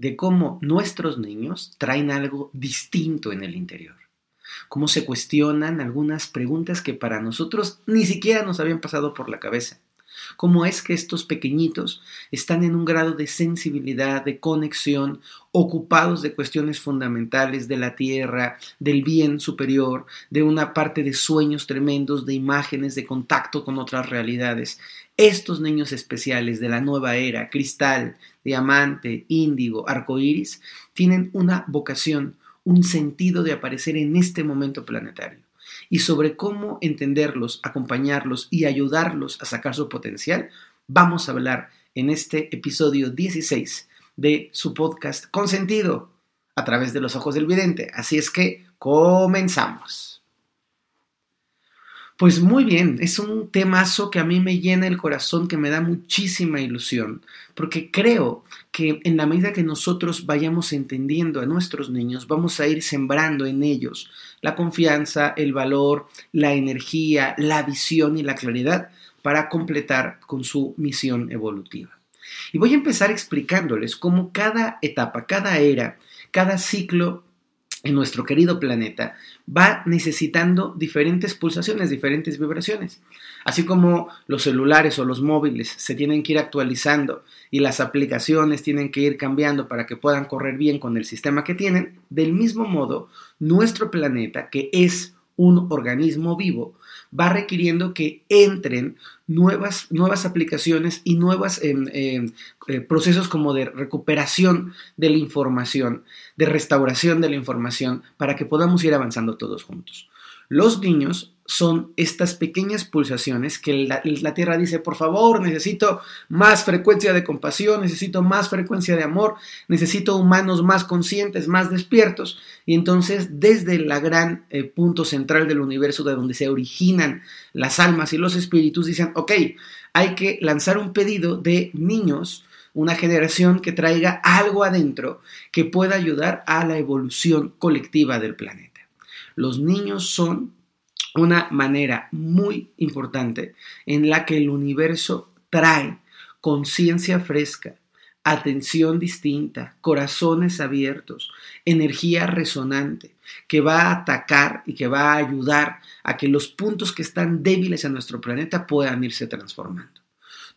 de cómo nuestros niños traen algo distinto en el interior, cómo se cuestionan algunas preguntas que para nosotros ni siquiera nos habían pasado por la cabeza. ¿Cómo es que estos pequeñitos están en un grado de sensibilidad, de conexión, ocupados de cuestiones fundamentales de la tierra, del bien superior, de una parte de sueños tremendos, de imágenes, de contacto con otras realidades? Estos niños especiales de la nueva era, cristal, diamante, índigo, arcoíris, tienen una vocación, un sentido de aparecer en este momento planetario y sobre cómo entenderlos, acompañarlos y ayudarlos a sacar su potencial, vamos a hablar en este episodio 16 de su podcast Consentido a través de los ojos del vidente. Así es que comenzamos. Pues muy bien, es un temazo que a mí me llena el corazón, que me da muchísima ilusión, porque creo que en la medida que nosotros vayamos entendiendo a nuestros niños, vamos a ir sembrando en ellos la confianza, el valor, la energía, la visión y la claridad para completar con su misión evolutiva. Y voy a empezar explicándoles cómo cada etapa, cada era, cada ciclo en nuestro querido planeta va necesitando diferentes pulsaciones, diferentes vibraciones. Así como los celulares o los móviles se tienen que ir actualizando y las aplicaciones tienen que ir cambiando para que puedan correr bien con el sistema que tienen, del mismo modo, nuestro planeta, que es un organismo vivo, va requiriendo que entren nuevas, nuevas aplicaciones y nuevos em, em, eh, procesos como de recuperación de la información, de restauración de la información, para que podamos ir avanzando todos juntos. Los niños son estas pequeñas pulsaciones que la, Tierra dice, por favor, necesito más frecuencia de compasión, necesito más frecuencia de amor, necesito humanos más conscientes, más despiertos. Y entonces, desde el gran eh, punto central del universo, de donde se originan las almas y los espíritus, dicen, ok, hay que lanzar un pedido de niños, una generación que traiga algo adentro que pueda ayudar a la evolución colectiva del planeta. Los niños son una manera muy importante en la que el universo trae conciencia fresca, atención distinta, corazones abiertos, energía resonante, que va a atacar y que va a ayudar a que los puntos que están débiles en nuestro planeta puedan irse transformando.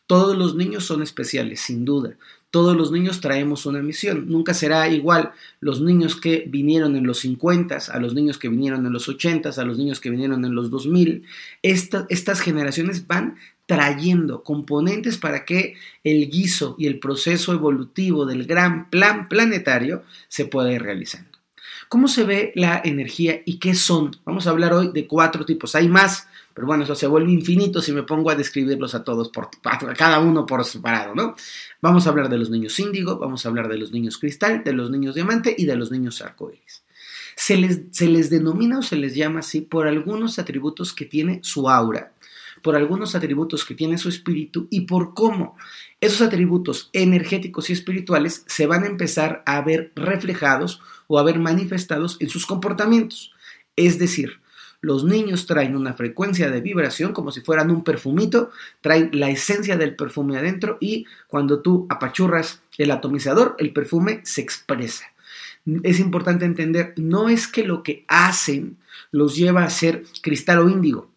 Todos los niños son especiales, sin duda. Todos los niños traemos una misión. Nunca será igual los niños que vinieron en los 50, a los niños que vinieron en los 80, a los niños que vinieron en los 2000. estas generaciones van trayendo componentes para que el guiso y el proceso evolutivo del gran plan planetario se pueda ir realizando. ¿Cómo se ve la energía y qué son? Vamos a hablar hoy de cuatro tipos. Hay más, pero bueno, eso se vuelve infinito si me pongo a describirlos a todos, por, cada uno por separado, ¿no? Vamos a hablar de los niños índigo, vamos a hablar de los niños cristal, de los niños diamante y de los niños arcoíris. Se les, se les denomina o se les llama así por algunos atributos que tiene su aura, por algunos atributos que tiene su espíritu y por cómo esos atributos energéticos y espirituales se van a empezar a ver reflejados o a ver manifestados en sus comportamientos. Es decir, los niños traen una frecuencia de vibración como si fueran un perfumito, traen la esencia del perfume adentro y cuando tú apachurras el atomizador, el perfume se expresa. Es importante entender, no es que lo que hacen los lleva a ser cristal o índigo.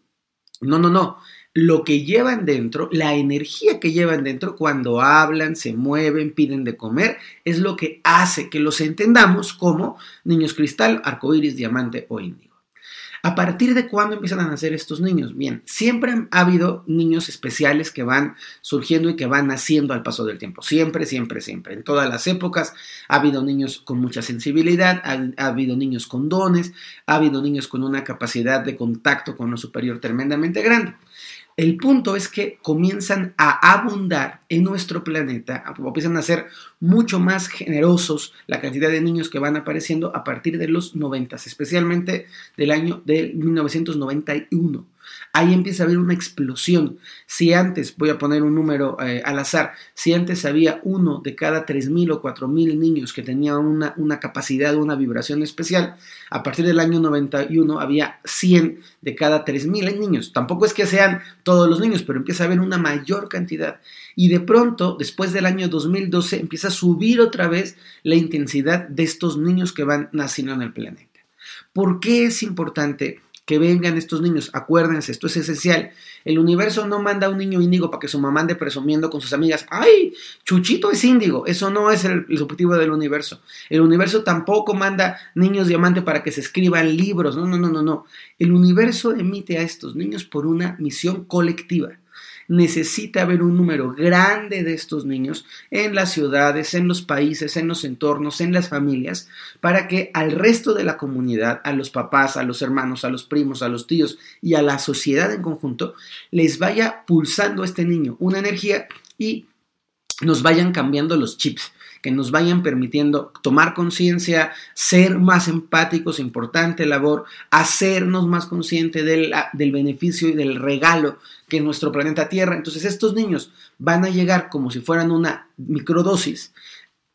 No, no, no. Lo que llevan dentro, la energía que llevan dentro cuando hablan, se mueven, piden de comer, es lo que hace que los entendamos como niños cristal, arcoíris, diamante o índigo. ¿A partir de cuándo empiezan a nacer estos niños? Bien, siempre ha habido niños especiales que van surgiendo y que van naciendo al paso del tiempo. Siempre, siempre, siempre. En todas las épocas ha habido niños con mucha sensibilidad, ha, habido niños con dones, ha habido niños con una capacidad de contacto con lo superior tremendamente grande. El punto es que comienzan a abundar en nuestro planeta, empiezan a ser mucho más generosos la cantidad de niños que van apareciendo a partir de los 90, especialmente del año de 1991 ahí empieza a haber una explosión. Si antes, voy a poner un número eh, al azar, si antes había uno de cada 3.000 o 4.000 niños que tenían una, una capacidad, una vibración especial, a partir del año 91 había 100 de cada 3.000 niños. Tampoco es que sean todos los niños, pero empieza a haber una mayor cantidad. Y de pronto, después del año 2012, empieza a subir otra vez la intensidad de estos niños que van naciendo en el planeta. ¿Por qué es importante que vengan estos niños. Acuérdense, esto es esencial. El universo no manda a un niño índigo para que su mamá ande presumiendo con sus amigas, ¡ay! Chuchito es índigo. Eso no es el, objetivo del universo. El universo tampoco manda niños diamante para que se escriban libros. No, no, no, no, no. El universo emite a estos niños por una misión colectiva necesita haber un número grande de estos niños en las ciudades, en los países, en los entornos, en las familias, para que al resto de la comunidad, a los papás, a los hermanos, a los primos, a los tíos y a la sociedad en conjunto, les vaya pulsando este niño una energía y nos vayan cambiando los chips que nos vayan permitiendo tomar conciencia, ser más empáticos, importante labor, hacernos más conscientes del, del beneficio y del regalo que es nuestro planeta Tierra. Entonces estos niños van a llegar como si fueran una microdosis,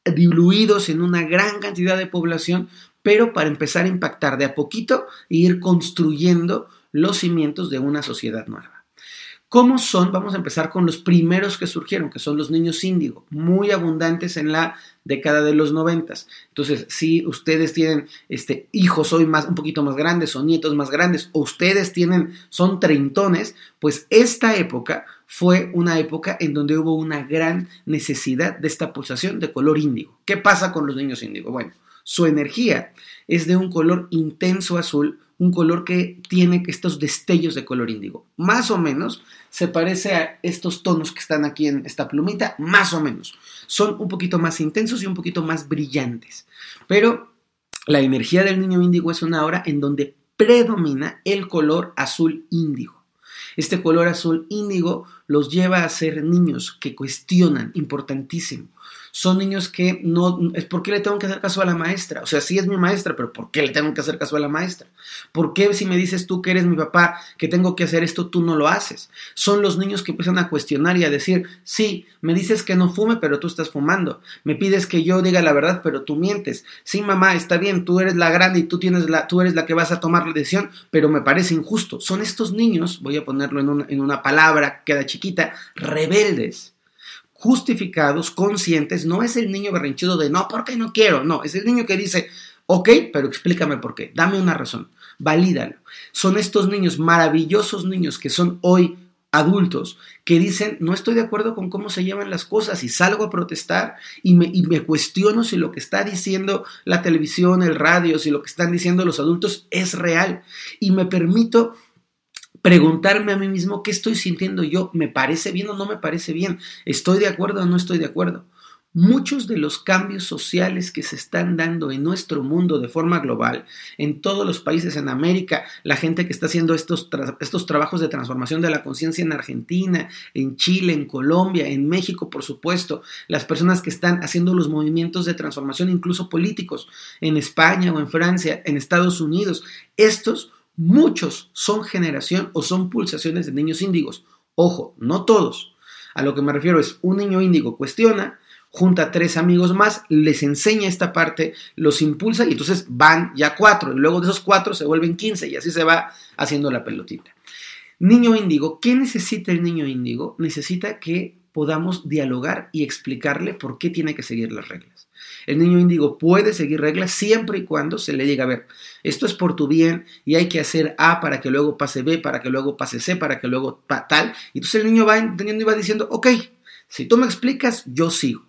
diluidos en una gran cantidad de población, pero para empezar a impactar de a poquito e ir construyendo los cimientos de una sociedad nueva. ¿Cómo son? Vamos a empezar con los primeros que surgieron, que son los niños índigo, muy abundantes en la década de los noventas. Entonces, si ustedes tienen este, hijos hoy más, un poquito más grandes o nietos más grandes, o ustedes tienen, son treintones, pues esta época fue una época en donde hubo una gran necesidad de esta pulsación de color índigo. ¿Qué pasa con los niños índigo? Bueno, su energía es de un color intenso azul, un color que tiene estos destellos de color índigo. Más o menos se parece a estos tonos que están aquí en esta plumita, más o menos. Son un poquito más intensos y un poquito más brillantes. Pero la energía del niño índigo es una hora en donde predomina el color azul índigo. Este color azul índigo los lleva a ser niños que cuestionan, importantísimo, son niños que no, ¿por qué le tengo que hacer caso a la maestra? O sea, sí es mi maestra, pero ¿por qué le tengo que hacer caso a la maestra? ¿Por qué si me dices tú que eres mi papá, que tengo que hacer esto, tú no lo haces? Son los niños que empiezan a cuestionar y a decir, sí, me dices que no fume, pero tú estás fumando. Me pides que yo diga la verdad, pero tú mientes. Sí, mamá, está bien, tú eres la grande y tú, tienes la, tú eres la que vas a tomar la decisión, pero me parece injusto. Son estos niños, voy a ponerlo en una, en una palabra, queda chiquita, rebeldes justificados, conscientes, no es el niño berrinchudo de no, porque no quiero, no, es el niño que dice, ok, pero explícame por qué, dame una razón, valídalo. Son estos niños, maravillosos niños que son hoy adultos, que dicen, no estoy de acuerdo con cómo se llevan las cosas y salgo a protestar y me, y me cuestiono si lo que está diciendo la televisión, el radio, si lo que están diciendo los adultos es real y me permito preguntarme a mí mismo qué estoy sintiendo yo, ¿me parece bien o no me parece bien? ¿Estoy de acuerdo o no estoy de acuerdo? Muchos de los cambios sociales que se están dando en nuestro mundo de forma global, en todos los países en América, la gente que está haciendo estos, estos trabajos de transformación de la conciencia en Argentina, en Chile, en Colombia, en México, por supuesto, las personas que están haciendo los movimientos de transformación, incluso políticos, en España o en Francia, en Estados Unidos, estos Muchos son generación o son pulsaciones de niños índigos. Ojo, no todos. A lo que me refiero es un niño índigo cuestiona, junta a tres amigos más, les enseña esta parte, los impulsa y entonces van ya cuatro. Y luego de esos cuatro se vuelven quince y así se va haciendo la pelotita. Niño índigo, ¿qué necesita el niño índigo? Necesita que podamos dialogar y explicarle por qué tiene que seguir las reglas. El niño índigo puede seguir reglas siempre y cuando se le diga, a ver, esto es por tu bien y hay que hacer A para que luego pase B, para que luego pase C, para que luego tal. Y entonces el niño va entendiendo y va diciendo, ok, si tú me explicas, yo sigo.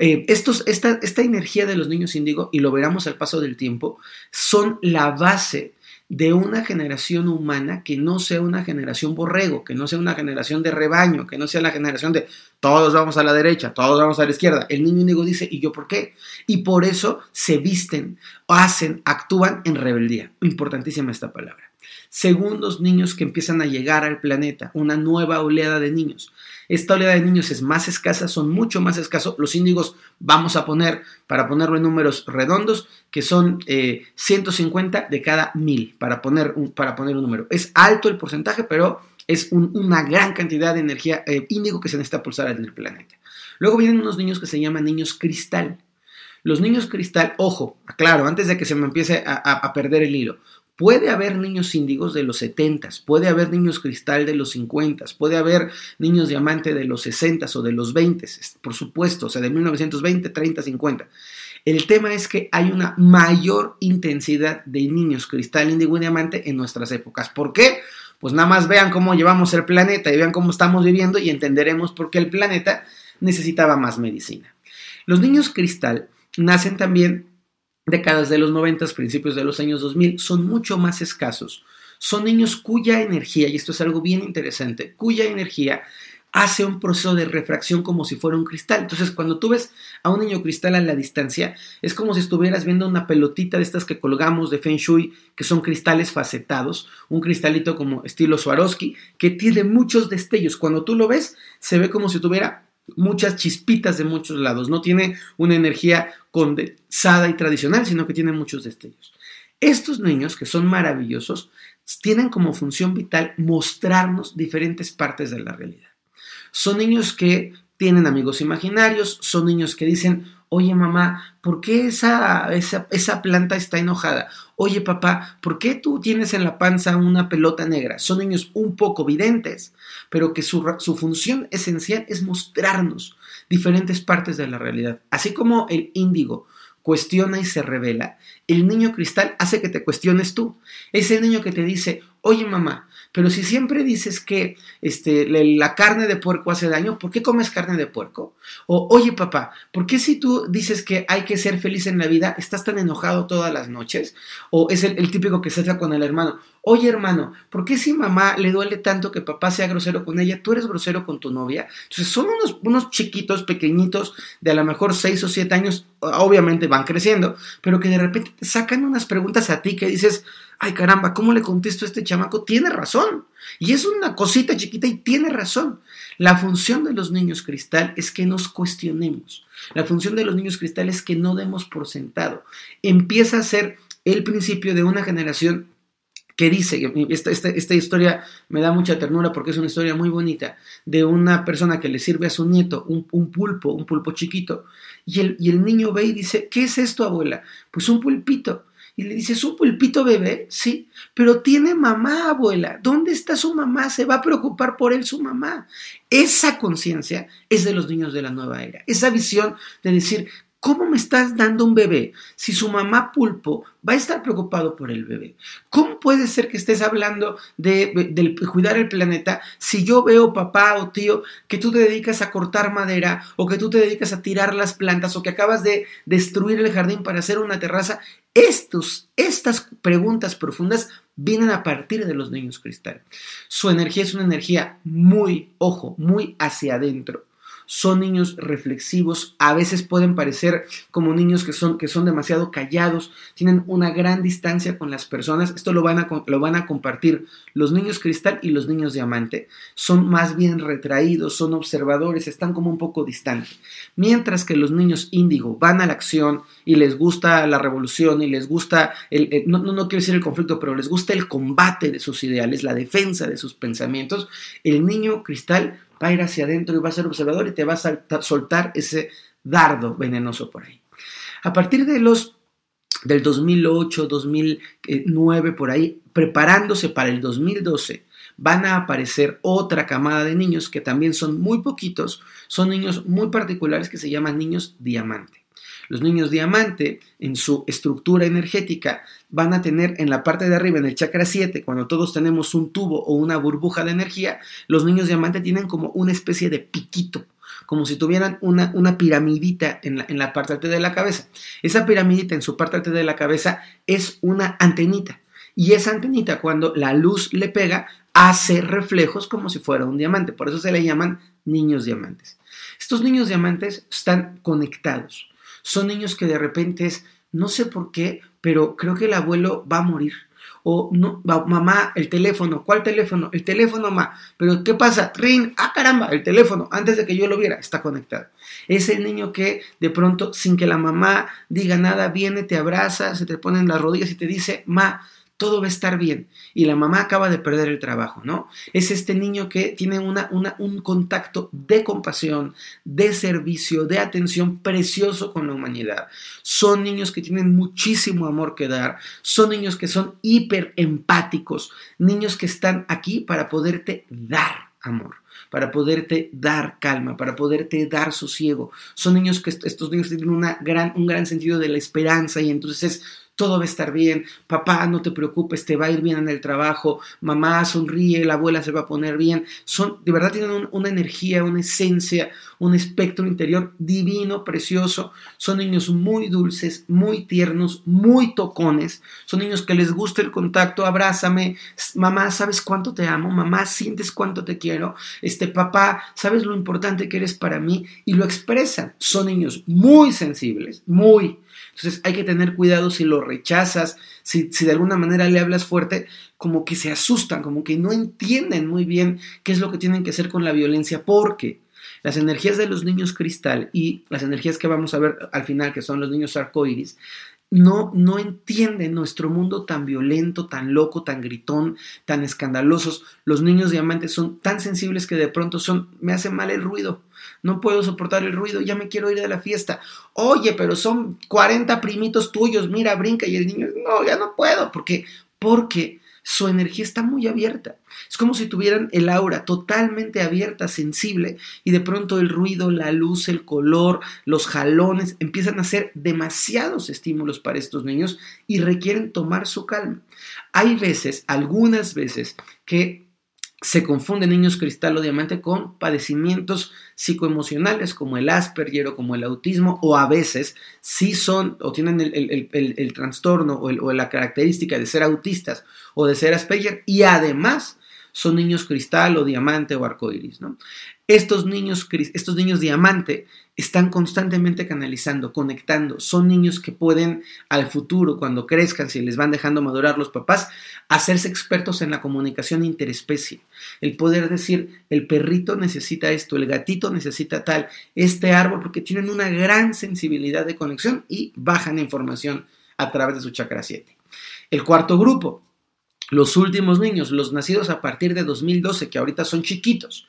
Eh, estos, esta, esta energía de los niños índigo, y lo veremos al paso del tiempo, son la base de una generación humana que no sea una generación borrego, que no sea una generación de rebaño, que no sea la generación de todos vamos a la derecha, todos vamos a la izquierda. El niño índigo dice, ¿y yo por qué? Y por eso se visten, hacen, actúan en rebeldía. Importantísima esta palabra. Segundos, niños que empiezan a llegar al planeta, una nueva oleada de niños. Esta oleada de niños es más escasa, son mucho más escasos. Los índigos vamos a poner, para ponerlo en números redondos, que son 150 eh, de cada mil, para poner, un, para poner un número. Es alto el porcentaje, pero es una gran cantidad de energía eh, índigo que se necesita pulsar en el planeta. Luego vienen unos niños que se llaman niños cristal. Los niños cristal, ojo, aclaro, antes de que se me empiece a perder el hilo, Puede haber niños índigos de los 70, puede haber niños cristal de los 50, puede haber niños diamante de los 60 o de los 20, por supuesto, o sea, de 1920, 30, 50. El tema es que hay una mayor intensidad de niños cristal, índigo y diamante en nuestras épocas. ¿Por qué? Pues nada más vean cómo llevamos el planeta y vean cómo estamos viviendo y entenderemos por qué el planeta necesitaba más medicina. Los niños cristal nacen también décadas de los 90, principios de los años 2000, son mucho más escasos. Son niños cuya energía, y esto es algo bien interesante, cuya energía hace un proceso de refracción como si fuera un cristal. Entonces, cuando tú ves a un niño cristal a la distancia, es como si estuvieras viendo una pelotita de estas que colgamos de Feng Shui, que son cristales facetados, un cristalito como estilo Swarovski, que tiene muchos destellos. Cuando tú lo ves, se ve como si tuviera muchas chispitas de muchos lados, no tiene una energía condensada y tradicional, sino que tiene muchos destellos. Estos niños, que son maravillosos, tienen como función vital mostrarnos diferentes partes de la realidad. Son niños que tienen amigos imaginarios, son niños que dicen, Oye mamá, ¿por qué esa, esa, planta está enojada? Oye papá, ¿por qué tú tienes en la panza una pelota negra? Son niños un poco videntes, pero que su, su función esencial es mostrarnos diferentes partes de la realidad. Así como el índigo cuestiona y se revela, el niño cristal hace que te cuestiones tú. Es el niño que te dice, oye mamá, pero si siempre dices que este, la carne de puerco hace daño, ¿por qué comes carne de puerco? O, oye papá, ¿por qué si tú dices que hay que ser feliz en la vida, estás tan enojado todas las noches? O es el, típico que se hace con el hermano. Oye hermano, ¿por qué si mamá le duele tanto que papá sea grosero con ella, tú eres grosero con tu novia? Entonces son unos, chiquitos, pequeñitos, de a lo mejor 6 o 7 años, obviamente van creciendo, pero que de repente te sacan unas preguntas a ti que dices, ay caramba, ¿cómo le contesto a este chamaco? Tiene razón. Y es una cosita chiquita y tiene razón. La función de los niños cristal es que nos cuestionemos. La función de los niños cristal es que no demos por sentado. Empieza a ser el principio de una generación que dice, esta, esta, historia me da mucha ternura porque es una historia muy bonita, de una persona que le sirve a su nieto un, un pulpo, un pulpo chiquito, y el, y el niño ve y dice, ¿qué es esto, abuela? Pues un pulpito. Y le dice, ¿es un pulpito bebé? Sí, pero tiene mamá, abuela. ¿Dónde está su mamá? Se va a preocupar por él su mamá. Esa conciencia es de los niños de la nueva era. Esa visión de decir, ¿Cómo me estás dando un bebé si su mamá pulpo va a estar preocupado por el bebé? ¿Cómo puede ser que estés hablando de, cuidar el planeta si yo veo papá o tío que tú te dedicas a cortar madera o que tú te dedicas a tirar las plantas o que acabas de destruir el jardín para hacer una terraza? Estos, estas preguntas profundas vienen a partir de los niños cristal. Su energía es una energía muy, ojo, muy hacia adentro son niños reflexivos, a veces pueden parecer como niños que son, que son demasiado callados, tienen una gran distancia con las personas, esto lo van, a, lo van a compartir los niños cristal y los niños diamante, son más bien retraídos, son observadores, están como un poco distantes, mientras que los niños índigo van a la acción y les gusta la revolución y les gusta, el, no, no, no quiero decir el conflicto, pero les gusta el combate de sus ideales, la defensa de sus pensamientos, el niño cristal va a ir hacia adentro y va a ser observador y te va a soltar ese dardo venenoso por ahí. A partir de los del 2008, 2009 por ahí, preparándose para el 2012, van a aparecer otra camada de niños que también son muy poquitos, son niños muy particulares que se llaman niños diamante. Los niños diamante, en su estructura energética, van a tener en la parte de arriba, en el chakra 7, cuando todos tenemos un tubo o una burbuja de energía, los niños diamante tienen como una especie de piquito, como si tuvieran una, una piramidita en la, en la parte alta de la cabeza. Esa piramidita en su parte alta de la cabeza es una antenita. Y esa antenita, cuando la luz le pega, hace reflejos como si fuera un diamante. Por eso se le llaman niños diamantes. Estos niños diamantes están conectados. Son niños que de repente es, no sé por qué, pero creo que el abuelo va a morir. o no, mamá, el teléfono, ¿cuál teléfono? El teléfono, mamá. Pero ¿qué pasa? Rin, ah caramba, el teléfono, antes de que yo lo viera, está conectado. Es el niño que de pronto, sin que la mamá diga nada, viene, te abraza, se te pone en las rodillas y te dice, ma, todo va a estar bien. Y la mamá acaba de perder el trabajo, ¿no? Es este niño que tiene un contacto de compasión, de servicio, de atención precioso con la humanidad. Son niños que tienen muchísimo amor que dar, son niños que son hiper empáticos, niños que están aquí para poderte dar amor para poderte dar calma, para poderte dar sosiego. Son niños que estos niños tienen una gran, un gran sentido de la esperanza y entonces es todo va a estar bien, papá, no te preocupes, te va a ir bien en el trabajo, mamá, sonríe, la abuela se va a poner bien. Son, de verdad tienen una energía, una esencia, un espectro interior divino, precioso. Son niños muy dulces, muy tiernos, muy tocones. Son niños que les gusta el contacto, abrázame, mamá, ¿sabes cuánto te amo? Mamá, ¿sientes cuánto te quiero? Este papá, ¿sabes lo importante que eres para mí? Y lo expresan. Son niños muy sensibles, muy entonces hay que tener cuidado si lo rechazas, si, de alguna manera le hablas fuerte, como que se asustan, como que no entienden muy bien qué es lo que tienen que hacer con la violencia, porque las energías de los niños cristal y las energías que vamos a ver al final, que son los niños arcoíris, no, no entienden nuestro mundo tan violento, tan loco, tan gritón, tan escandalosos. Los niños diamantes son tan sensibles que de pronto son, me hace mal el ruido, no puedo soportar el ruido, ya me quiero ir de la fiesta. Oye, pero son 40 primitos tuyos, mira, brinca y el niño, no, ya no puedo, porque, porque su energía está muy abierta. Es como si tuvieran el aura totalmente abierta, sensible, y de pronto el ruido, la luz, el color, los jalones empiezan a ser demasiados estímulos para estos niños y requieren tomar su calma. Hay veces, algunas veces, que se confunden niños cristal o diamante con padecimientos psicoemocionales como el Asperger o como el autismo o a veces sí son o tienen el, trastorno o, la característica de ser autistas o de ser Asperger y además son niños cristal o diamante o arcoiris. ¿no? Estos niños, estos niños diamante están constantemente canalizando, conectando. Son niños que pueden al futuro, cuando crezcan, si les van dejando madurar los papás, hacerse expertos en la comunicación interespecie. El poder decir, el perrito necesita esto, el gatito necesita tal, este árbol, porque tienen una gran sensibilidad de conexión y bajan información a través de su chakra 7. El cuarto grupo, los últimos niños, los nacidos a partir de 2012, que ahorita son chiquitos,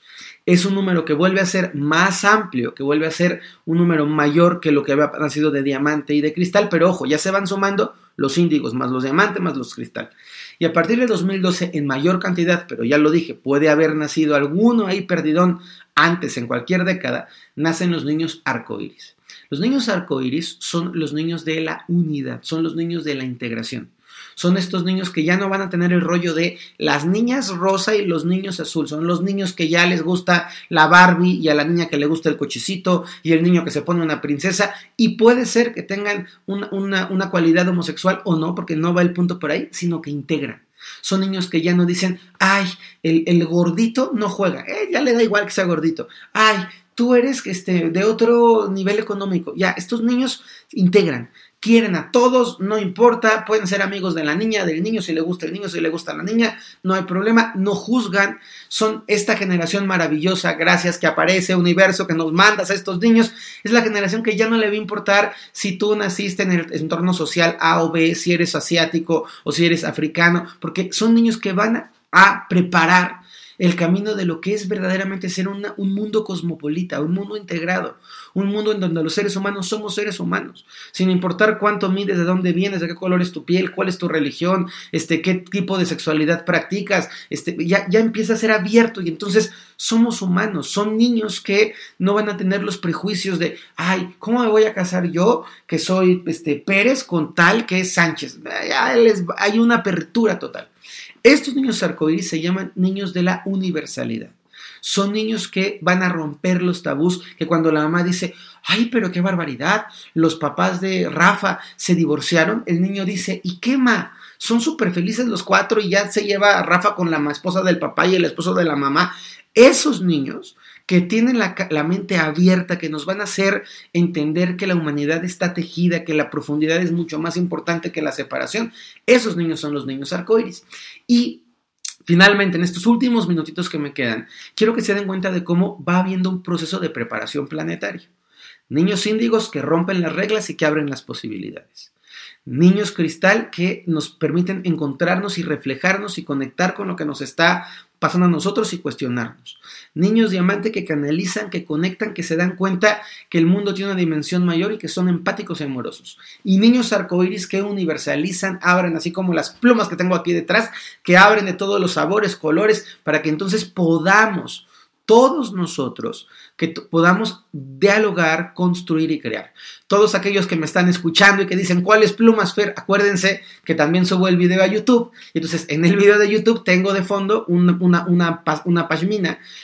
es un número que vuelve a ser más amplio, que vuelve a ser un número mayor que lo que había nacido de diamante y de cristal, pero ojo, ya se van sumando los índigos, más los diamantes, más los cristal. Y a partir de 2012, en mayor cantidad, pero ya lo dije, puede haber nacido alguno ahí perdidón antes, en cualquier década, nacen los niños arcoíris. Los niños arcoíris son los niños de la unidad, son los niños de la integración son estos niños que ya no van a tener el rollo de las niñas rosa y los niños azul, son los niños que ya les gusta la Barbie y a la niña que le gusta el cochecito y el niño que se pone una princesa. Y puede ser que tengan una, cualidad homosexual o no, porque no va el punto por ahí, sino que integran. Son niños que ya no dicen, ay, el, gordito no juega, eh, ya le da igual que sea gordito, ay, tú eres este, de otro nivel económico. Ya, estos niños integran quieren a todos, no importa, pueden ser amigos de la niña, del niño, si le gusta el niño, si le gusta la niña, no hay problema, no juzgan, son esta generación maravillosa, gracias que aparece, universo, que nos mandas a estos niños, es la generación que ya no le va a importar si tú naciste en el entorno social A o B, si eres asiático o si eres africano, porque son niños que van a preparar el camino de lo que es verdaderamente ser un mundo cosmopolita, un mundo integrado, un mundo en donde los seres humanos somos seres humanos, sin importar cuánto mides, de dónde vienes, de qué color es tu piel, cuál es tu religión, este, qué tipo de sexualidad practicas, este, ya, ya empieza a ser abierto y entonces somos humanos, son niños que no van a tener los prejuicios de, ay, ¿cómo me voy a casar yo que soy este, Pérez con tal que es Sánchez? Hay una apertura total. Estos niños arcoíris se llaman niños de la universalidad. Son niños que van a romper los tabús, que cuando la mamá dice, ay, pero qué barbaridad, los papás de Rafa se divorciaron, el niño dice, ¿y qué ma? Son súper felices los cuatro y ya se lleva a Rafa con la esposa del papá y el esposo de la mamá. Esos niños que tienen la, mente abierta, que nos van a hacer entender que la humanidad está tejida, que la profundidad es mucho más importante que la separación. Esos niños son los niños arcoíris. Y Finalmente, en estos últimos minutitos que me quedan, quiero que se den cuenta de cómo va habiendo un proceso de preparación planetaria. Niños índigos que rompen las reglas y que abren las posibilidades. Niños cristal que nos permiten encontrarnos y reflejarnos y conectar con lo que nos está pasando a nosotros y cuestionarnos. Niños diamante que canalizan, que conectan, que se dan cuenta que el mundo tiene una dimensión mayor y que son empáticos y amorosos. Y niños arcoíris que universalizan, abren, así como las plumas que tengo aquí detrás, que abren de todos los sabores, colores, para que entonces podamos todos nosotros que podamos dialogar, construir y crear. Todos aquellos que me están escuchando y que dicen, ¿cuáles plumas, Fer? Acuérdense que también subo el video a YouTube. Entonces, en el video de YouTube tengo de fondo una, una, una,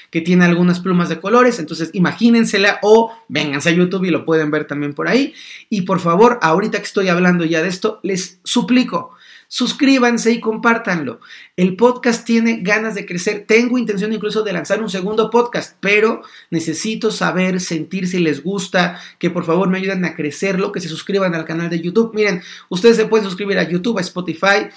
que tiene algunas plumas de colores. Entonces, imagínensela o vénganse a YouTube y lo pueden ver también por ahí. Y por favor, ahorita que estoy hablando ya de esto, les suplico suscríbanse y compártanlo. El podcast tiene ganas de crecer. Tengo intención incluso de lanzar un segundo podcast, pero necesito saber, sentir si les gusta, que por favor me ayuden a crecerlo, que se suscriban al canal de YouTube. Miren, ustedes se pueden suscribir a YouTube, a Spotify,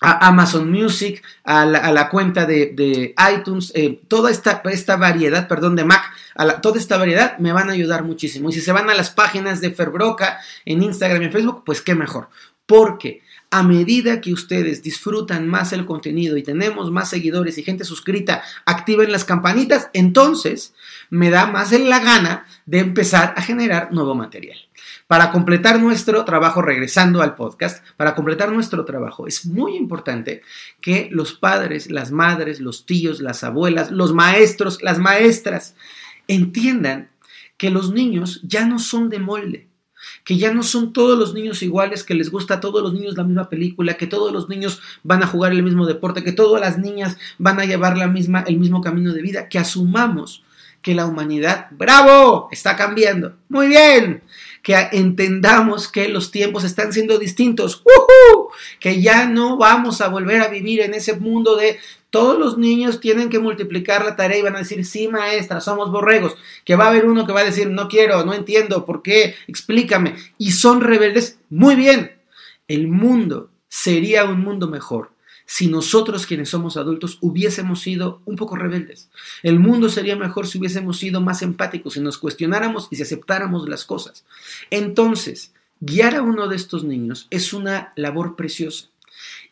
a Amazon Music, a la, cuenta de, iTunes, eh, toda esta, esta, variedad, perdón, de Mac, a toda esta variedad me van a ayudar muchísimo. Y si se van a las páginas de Ferbroca en Instagram y en Facebook, pues qué mejor. Porque a medida que ustedes disfrutan más el contenido y tenemos más seguidores y gente suscrita, activen las campanitas, entonces me da más en la gana de empezar a generar nuevo material. Para completar nuestro trabajo, regresando al podcast, para completar nuestro trabajo, es muy importante que los padres, las madres, los tíos, las abuelas, los maestros, las maestras, entiendan que los niños ya no son de molde que ya no son todos los niños iguales, que les gusta a todos los niños la misma película, que todos los niños van a jugar el mismo deporte, que todas las niñas van a llevar la misma, el mismo camino de vida, que asumamos que la humanidad, bravo, está cambiando. Muy bien, que entendamos que los tiempos están siendo distintos, que ya no vamos a volver a vivir en ese mundo de todos los niños tienen que multiplicar la tarea y van a decir, sí, maestra, somos borregos. Que va a haber uno que va a decir, no quiero, no entiendo, ¿por qué? Explícame. Y son rebeldes. Muy bien. El mundo sería un mundo mejor si nosotros quienes somos adultos hubiésemos sido un poco rebeldes. El mundo sería mejor si hubiésemos sido más empáticos, si nos cuestionáramos y si aceptáramos las cosas. Entonces, guiar a uno de estos niños es una labor preciosa.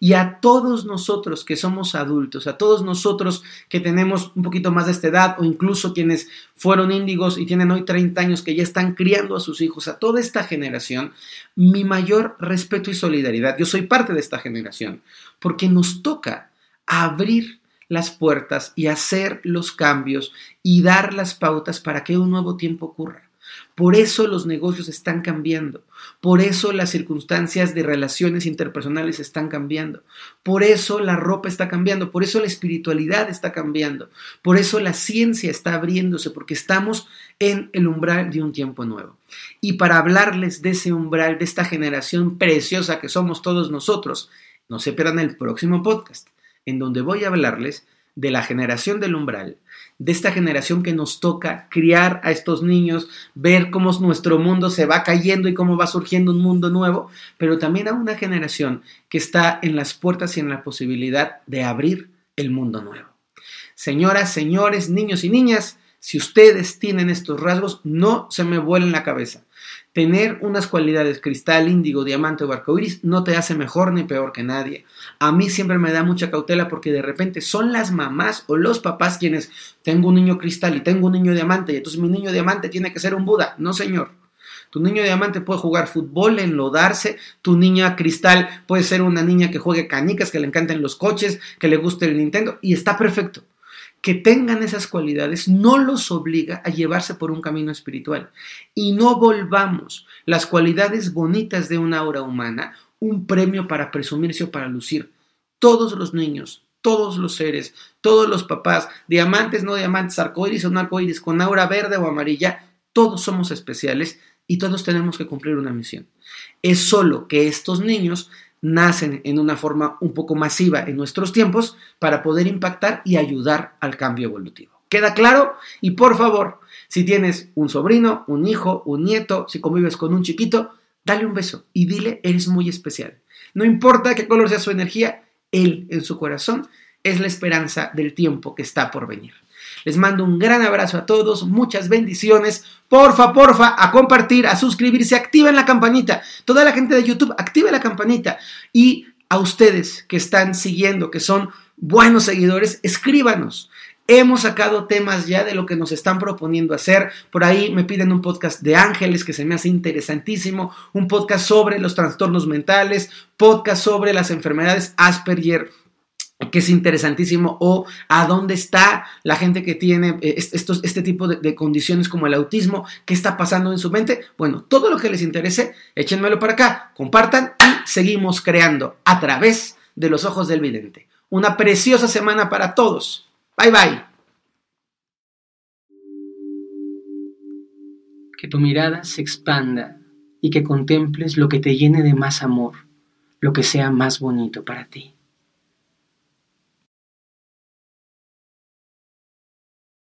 Y a todos nosotros que somos adultos, a todos nosotros que tenemos un poquito más de esta edad o incluso quienes fueron índigos y tienen hoy 30 años que ya están criando a sus hijos, a toda esta generación, mi mayor respeto y solidaridad. Yo soy parte de esta generación porque nos toca abrir las puertas y hacer los cambios y dar las pautas para que un nuevo tiempo ocurra. Por eso los negocios están cambiando. Por eso las circunstancias de relaciones interpersonales están cambiando. Por eso la ropa está cambiando. Por eso la espiritualidad está cambiando. Por eso la ciencia está abriéndose, porque estamos en el umbral de un tiempo nuevo. Y para hablarles de ese umbral, de esta generación preciosa que somos todos nosotros, no se pierdan el próximo podcast, en donde voy a hablarles de la generación del umbral, de esta generación que nos toca criar a estos niños, ver cómo nuestro mundo se va cayendo y cómo va surgiendo un mundo nuevo, pero también a una generación que está en las puertas y en la posibilidad de abrir el mundo nuevo. Señoras, señores, niños y niñas, si ustedes tienen estos rasgos, no se me vuelen la cabeza. Tener unas cualidades cristal, índigo, diamante o arcoíris no te hace mejor ni peor que nadie. A mí siempre me da mucha cautela porque de repente son las mamás o los papás quienes tengo un niño cristal y tengo un niño diamante y entonces mi niño diamante tiene que ser un Buda. No, señor. Tu niño diamante puede jugar fútbol, enlodarse. Tu niña cristal puede ser una niña que juegue canicas, que le encanten los coches, que le guste el Nintendo y está perfecto que tengan esas cualidades no los obliga a llevarse por un camino espiritual. Y no volvamos las cualidades bonitas de una obra humana un premio para presumirse o para lucir. Todos los niños, todos los seres, todos los papás, diamantes, no diamantes, arcoíris o no arcoíris, con aura verde o amarilla, todos somos especiales y todos tenemos que cumplir una misión. Es solo que estos niños nacen en una forma un poco masiva en nuestros tiempos para poder impactar y ayudar al cambio evolutivo. ¿Queda claro? Y por favor, si tienes un sobrino, un hijo, un nieto, si convives con un chiquito, dale un beso y dile, eres muy especial. No importa qué color sea su energía, él en su corazón es la esperanza del tiempo que está por venir. Les mando un gran abrazo a todos, muchas bendiciones. Porfa, porfa, a compartir, a suscribirse, activen la campanita. Toda la gente de YouTube, active la campanita. Y a ustedes que están siguiendo, que son buenos seguidores, escríbanos. Hemos sacado temas ya de lo que nos están proponiendo hacer. Por ahí me piden un podcast de ángeles que se me hace interesantísimo, un podcast sobre los trastornos mentales, podcast sobre las enfermedades Asperger que es interesantísimo, o a dónde está la gente que tiene eh, estos, este tipo de, condiciones como el autismo, qué está pasando en su mente. Bueno, todo lo que les interese, échenmelo para acá, compartan y seguimos creando a través de los ojos del vidente. Una preciosa semana para todos. Bye bye. Que tu mirada se expanda y que contemples lo que te llene de más amor, lo que sea más bonito para ti.